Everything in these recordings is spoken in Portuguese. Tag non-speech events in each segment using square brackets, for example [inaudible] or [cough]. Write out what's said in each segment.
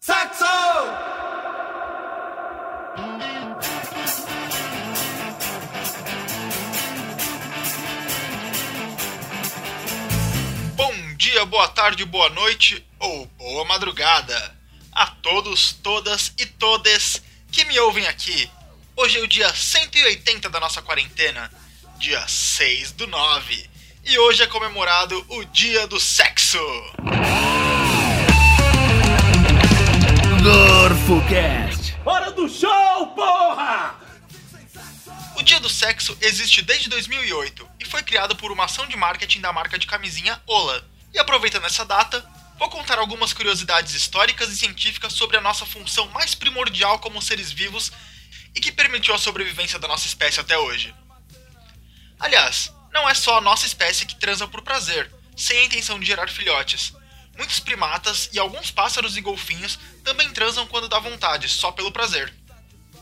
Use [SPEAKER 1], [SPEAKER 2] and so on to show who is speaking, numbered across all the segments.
[SPEAKER 1] Saxo!
[SPEAKER 2] Bom dia, boa tarde, boa noite ou boa madrugada a todos, todas e todes que me ouvem aqui. Hoje é o dia 180 da nossa quarentena, dia 6 do 9, e hoje é comemorado o Dia do Sexo.
[SPEAKER 1] GorfoCast! Hora do show, porra!
[SPEAKER 2] O Dia do Sexo existe desde 2008 e foi criado por uma ação de marketing da marca de camisinha Ola. E aproveitando essa data, vou contar algumas curiosidades históricas e científicas sobre a nossa função mais primordial como seres vivos e que permitiu a sobrevivência da nossa espécie até hoje. Aliás, não é só a nossa espécie que transa por prazer, sem a intenção de gerar filhotes. Muitos primatas e alguns pássaros e golfinhos também transam quando dá vontade, só pelo prazer.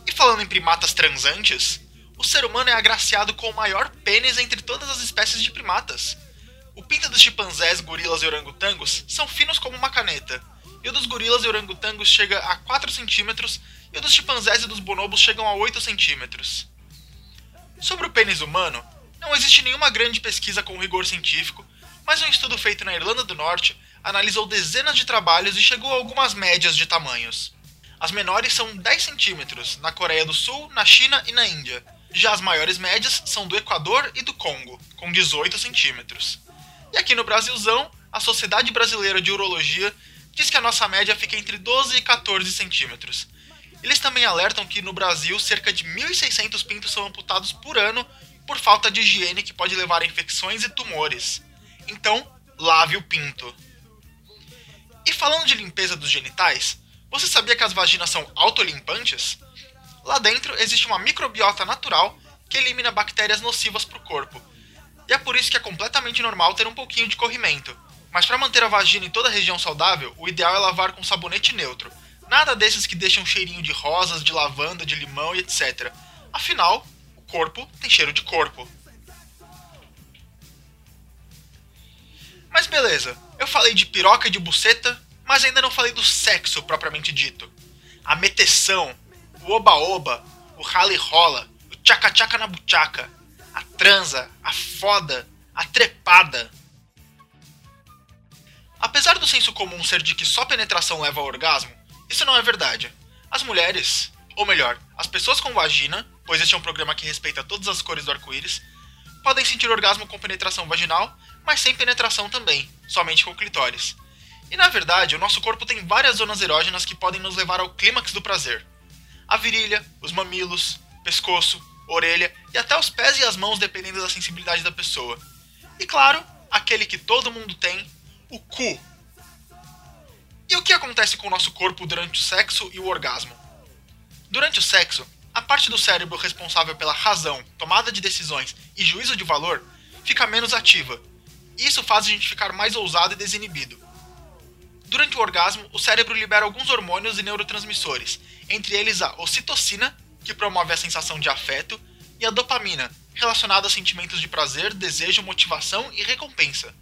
[SPEAKER 2] E falando em primatas transantes, o ser humano é agraciado com o maior pênis entre todas as espécies de primatas. O pinto dos chimpanzés, gorilas e orangotangos são finos como uma caneta, e o dos gorilas e orangotangos chega a 4 centímetros e o dos chimpanzés e dos bonobos chegam a 8 centímetros. Sobre o pênis humano, não existe nenhuma grande pesquisa com rigor científico, mas um estudo feito na Irlanda do Norte analisou dezenas de trabalhos e chegou a algumas médias de tamanhos. As menores são 10 centímetros na Coreia do Sul, na China e na Índia. Já as maiores médias são do Equador e do Congo, com 18 centímetros. E aqui no Brasilzão, a Sociedade Brasileira de Urologia diz que a nossa média fica entre 12 e 14 centímetros. Eles também alertam que no Brasil cerca de 1.600 pintos são amputados por ano por falta de higiene que pode levar a infecções e tumores. Então, lave o pinto. E falando de limpeza dos genitais, você sabia que as vaginas são autolimpantes? Lá dentro existe uma microbiota natural que elimina bactérias nocivas para o corpo. E é por isso que é completamente normal ter um pouquinho de corrimento. Mas para manter a vagina em toda a região saudável, o ideal é lavar com sabonete neutro. Nada desses que deixam um cheirinho de rosas, de lavanda, de limão e etc. Afinal, corpo tem cheiro de corpo. Mas beleza, eu falei de piroca e de buceta, mas ainda não falei do sexo propriamente dito. A meteção, o oba-oba, o rally-rola, o tchaca-tchaca na buchaca, a transa, a foda, a trepada. Apesar do senso comum ser de que só penetração leva ao orgasmo, isso não é verdade. As mulheres, ou melhor, as pessoas com vagina, pois este é um programa que respeita todas as cores do arco-íris, podem sentir orgasmo com penetração vaginal, mas sem penetração também, somente com clitóris. E na verdade, o nosso corpo tem várias zonas erógenas que podem nos levar ao clímax do prazer. A virilha, os mamilos, pescoço, orelha e até os pés e as mãos dependendo da sensibilidade da pessoa. E claro, aquele que todo mundo tem, o cu. E o que acontece com o nosso corpo durante o sexo e o orgasmo? Durante o sexo, a parte do cérebro responsável pela razão, tomada de decisões e juízo de valor fica menos ativa. Isso faz a gente ficar mais ousado e desinibido. Durante o orgasmo, o cérebro libera alguns hormônios e neurotransmissores, entre eles a ocitocina, que promove a sensação de afeto, e a dopamina, relacionada a sentimentos de prazer, desejo, motivação e recompensa.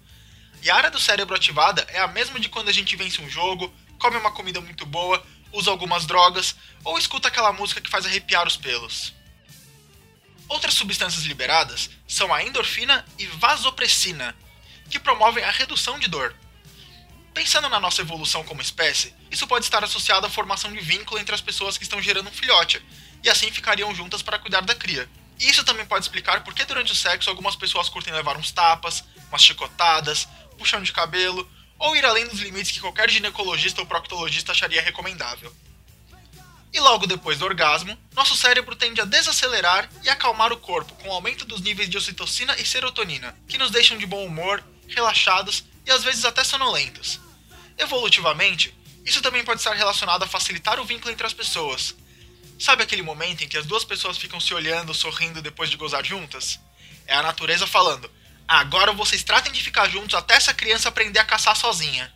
[SPEAKER 2] E a área do cérebro ativada é a mesma de quando a gente vence um jogo, come uma comida muito boa, usa algumas drogas ou escuta aquela música que faz arrepiar os pelos. Outras substâncias liberadas são a endorfina e vasopressina, que promovem a redução de dor. Pensando na nossa evolução como espécie, isso pode estar associado à formação de vínculo entre as pessoas que estão gerando um filhote, e assim ficariam juntas para cuidar da cria. E isso também pode explicar por que durante o sexo algumas pessoas curtem levar uns tapas, umas chicotadas, puxão de cabelo, ou ir além dos limites que qualquer ginecologista ou proctologista acharia recomendável. E logo depois do orgasmo, nosso cérebro tende a desacelerar e acalmar o corpo com o aumento dos níveis de ocitocina e serotonina, que nos deixam de bom humor, relaxados e às vezes até sonolentos. Evolutivamente, isso também pode estar relacionado a facilitar o vínculo entre as pessoas. Sabe aquele momento em que as duas pessoas ficam se olhando, sorrindo depois de gozar juntas? É a natureza falando: agora vocês tratem de ficar juntos até essa criança aprender a caçar sozinha.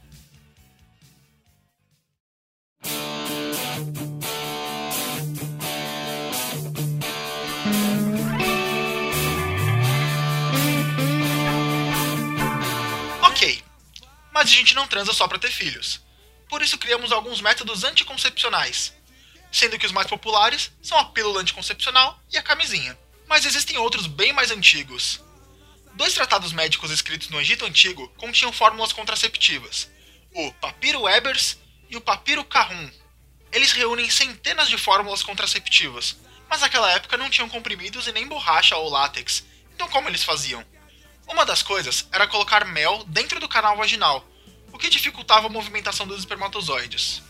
[SPEAKER 2] Ok, mas a gente não transa só para ter filhos. Por isso criamos alguns métodos anticoncepcionais, sendo que os mais populares são a pílula anticoncepcional e a camisinha. Mas existem outros bem mais antigos. Dois tratados médicos escritos no Egito Antigo continham fórmulas contraceptivas, o Papiro Ebers e o Papiro Kahun. Eles reúnem centenas de fórmulas contraceptivas, mas naquela época não tinham comprimidos e nem borracha ou látex, então como eles faziam? Uma das coisas era colocar mel dentro do canal vaginal, o que dificultava a movimentação dos espermatozoides.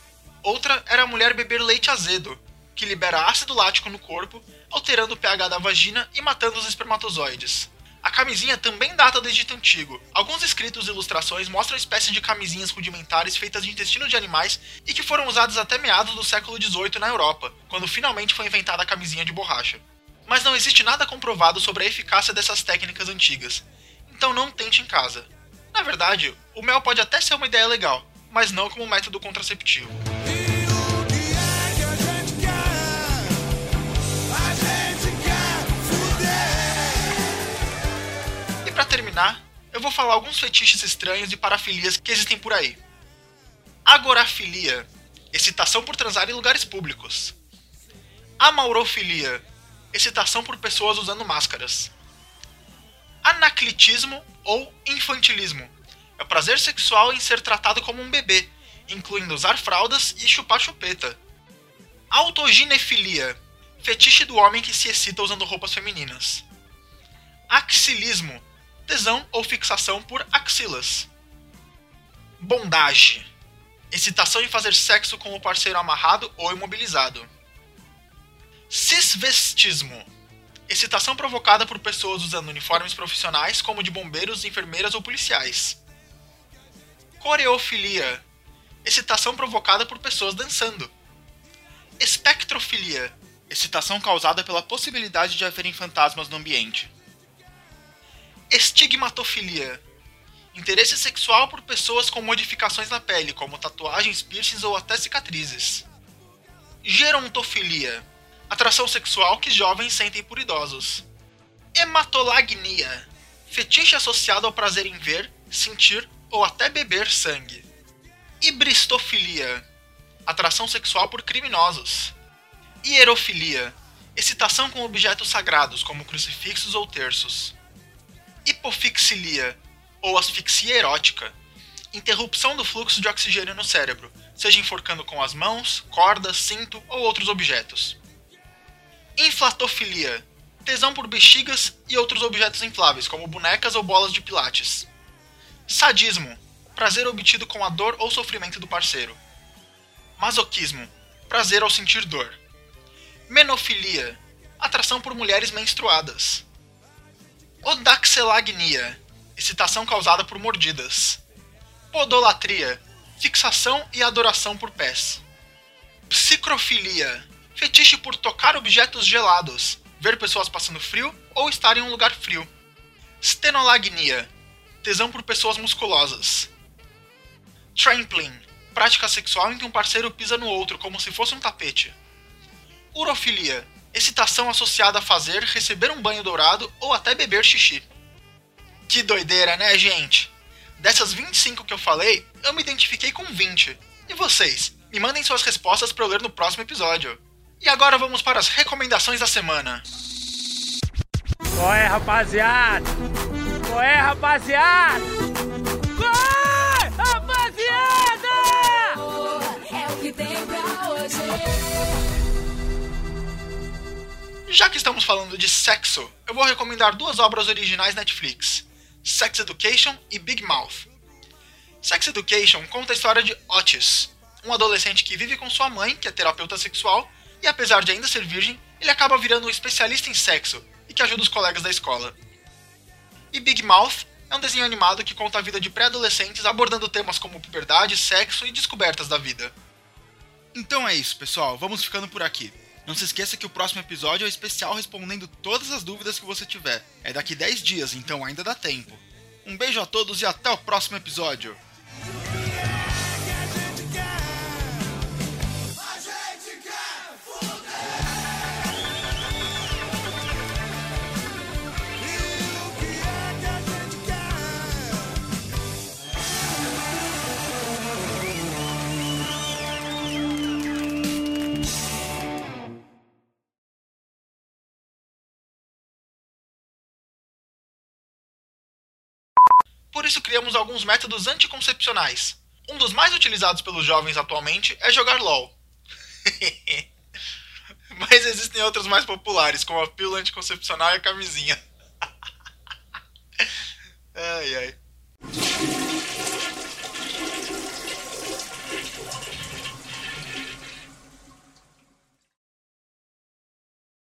[SPEAKER 2] Outra era a mulher beber leite azedo, que libera ácido lático no corpo, alterando o pH da vagina e matando os espermatozoides. Camisinha também data do Egito Antigo. Alguns escritos e ilustrações mostram espécies de camisinhas rudimentares feitas de intestino de animais e que foram usadas até meados do século XVIII na Europa, quando finalmente foi inventada a camisinha de borracha. Mas não existe nada comprovado sobre a eficácia dessas técnicas antigas, então não tente em casa. Na verdade, o mel pode até ser uma ideia legal, mas não como método contraceptivo. Terminar, eu vou falar alguns fetiches estranhos e parafilias que existem por aí. Agorafilia, excitação por transar em lugares públicos. Amaurofilia, excitação por pessoas usando máscaras. Anaclitismo ou infantilismo, é o prazer sexual em ser tratado como um bebê, incluindo usar fraldas e chupar chupeta. Autoginefilia, fetiche do homem que se excita usando roupas femininas. Axilismo, tesão ou fixação por axilas. Bondage. Excitação em fazer sexo com o parceiro amarrado ou imobilizado. Cisvestismo. Excitação provocada por pessoas usando uniformes profissionais, como de bombeiros, enfermeiras ou policiais. Coreofilia. Excitação provocada por pessoas dançando. Espectrofilia. Excitação causada pela possibilidade de haverem fantasmas no ambiente. Estigmatofilia. Interesse sexual por pessoas com modificações na pele, como tatuagens, piercings ou até cicatrizes. Gerontofilia. Atração sexual que jovens sentem por idosos. Hematolagnia. Fetiche associado ao prazer em ver, sentir ou até beber sangue. Ibristofilia. Atração sexual por criminosos. Hierofilia. Excitação com objetos sagrados, como crucifixos ou terços hipofixilia ou asfixia erótica, interrupção do fluxo de oxigênio no cérebro, seja enforcando com as mãos, cordas, cinto ou outros objetos. Inflatofilia, tesão por bexigas e outros objetos infláveis, como bonecas ou bolas de pilates. Sadismo, prazer obtido com a dor ou sofrimento do parceiro. Masoquismo, prazer ao sentir dor. Menofilia, atração por mulheres menstruadas. Odaxelagnia, excitação causada por mordidas. Podolatria, fixação e adoração por pés. Psicrofilia, fetiche por tocar objetos gelados, ver pessoas passando frio ou estar em um lugar frio. Stenolagnia, tesão por pessoas musculosas. Trampling, prática sexual em que um parceiro pisa no outro como se fosse um tapete. Urofilia, excitação associada a fazer, receber um banho dourado ou até beber xixi. Que doideira, né, gente? Dessas 25 que eu falei, eu me identifiquei com 20. E vocês? Me mandem suas respostas para eu ler no próximo episódio. E agora vamos para as recomendações da semana.
[SPEAKER 1] Qual é, rapaziada? Qual é, rapaziada? Qual é, rapaziada? É o que tem pra hoje.
[SPEAKER 2] Já que estamos falando de sexo, eu vou recomendar duas obras originais Netflix: Sex Education e Big Mouth. Sex Education conta a história de Otis, um adolescente que vive com sua mãe, que é terapeuta sexual, e apesar de ainda ser virgem, ele acaba virando um especialista em sexo e que ajuda os colegas da escola. E Big Mouth é um desenho animado que conta a vida de pré-adolescentes abordando temas como puberdade, sexo e descobertas da vida. Então é isso, pessoal, vamos ficando por aqui. Não se esqueça que o próximo episódio é especial respondendo todas as dúvidas que você tiver. É daqui 10 dias, então ainda dá tempo. Um beijo a todos e até o próximo episódio. por isso criamos alguns métodos anticoncepcionais. Um dos mais utilizados pelos jovens atualmente é jogar LOL. [laughs] Mas existem outros mais populares, como a pílula anticoncepcional e a camisinha. [laughs] ai ai.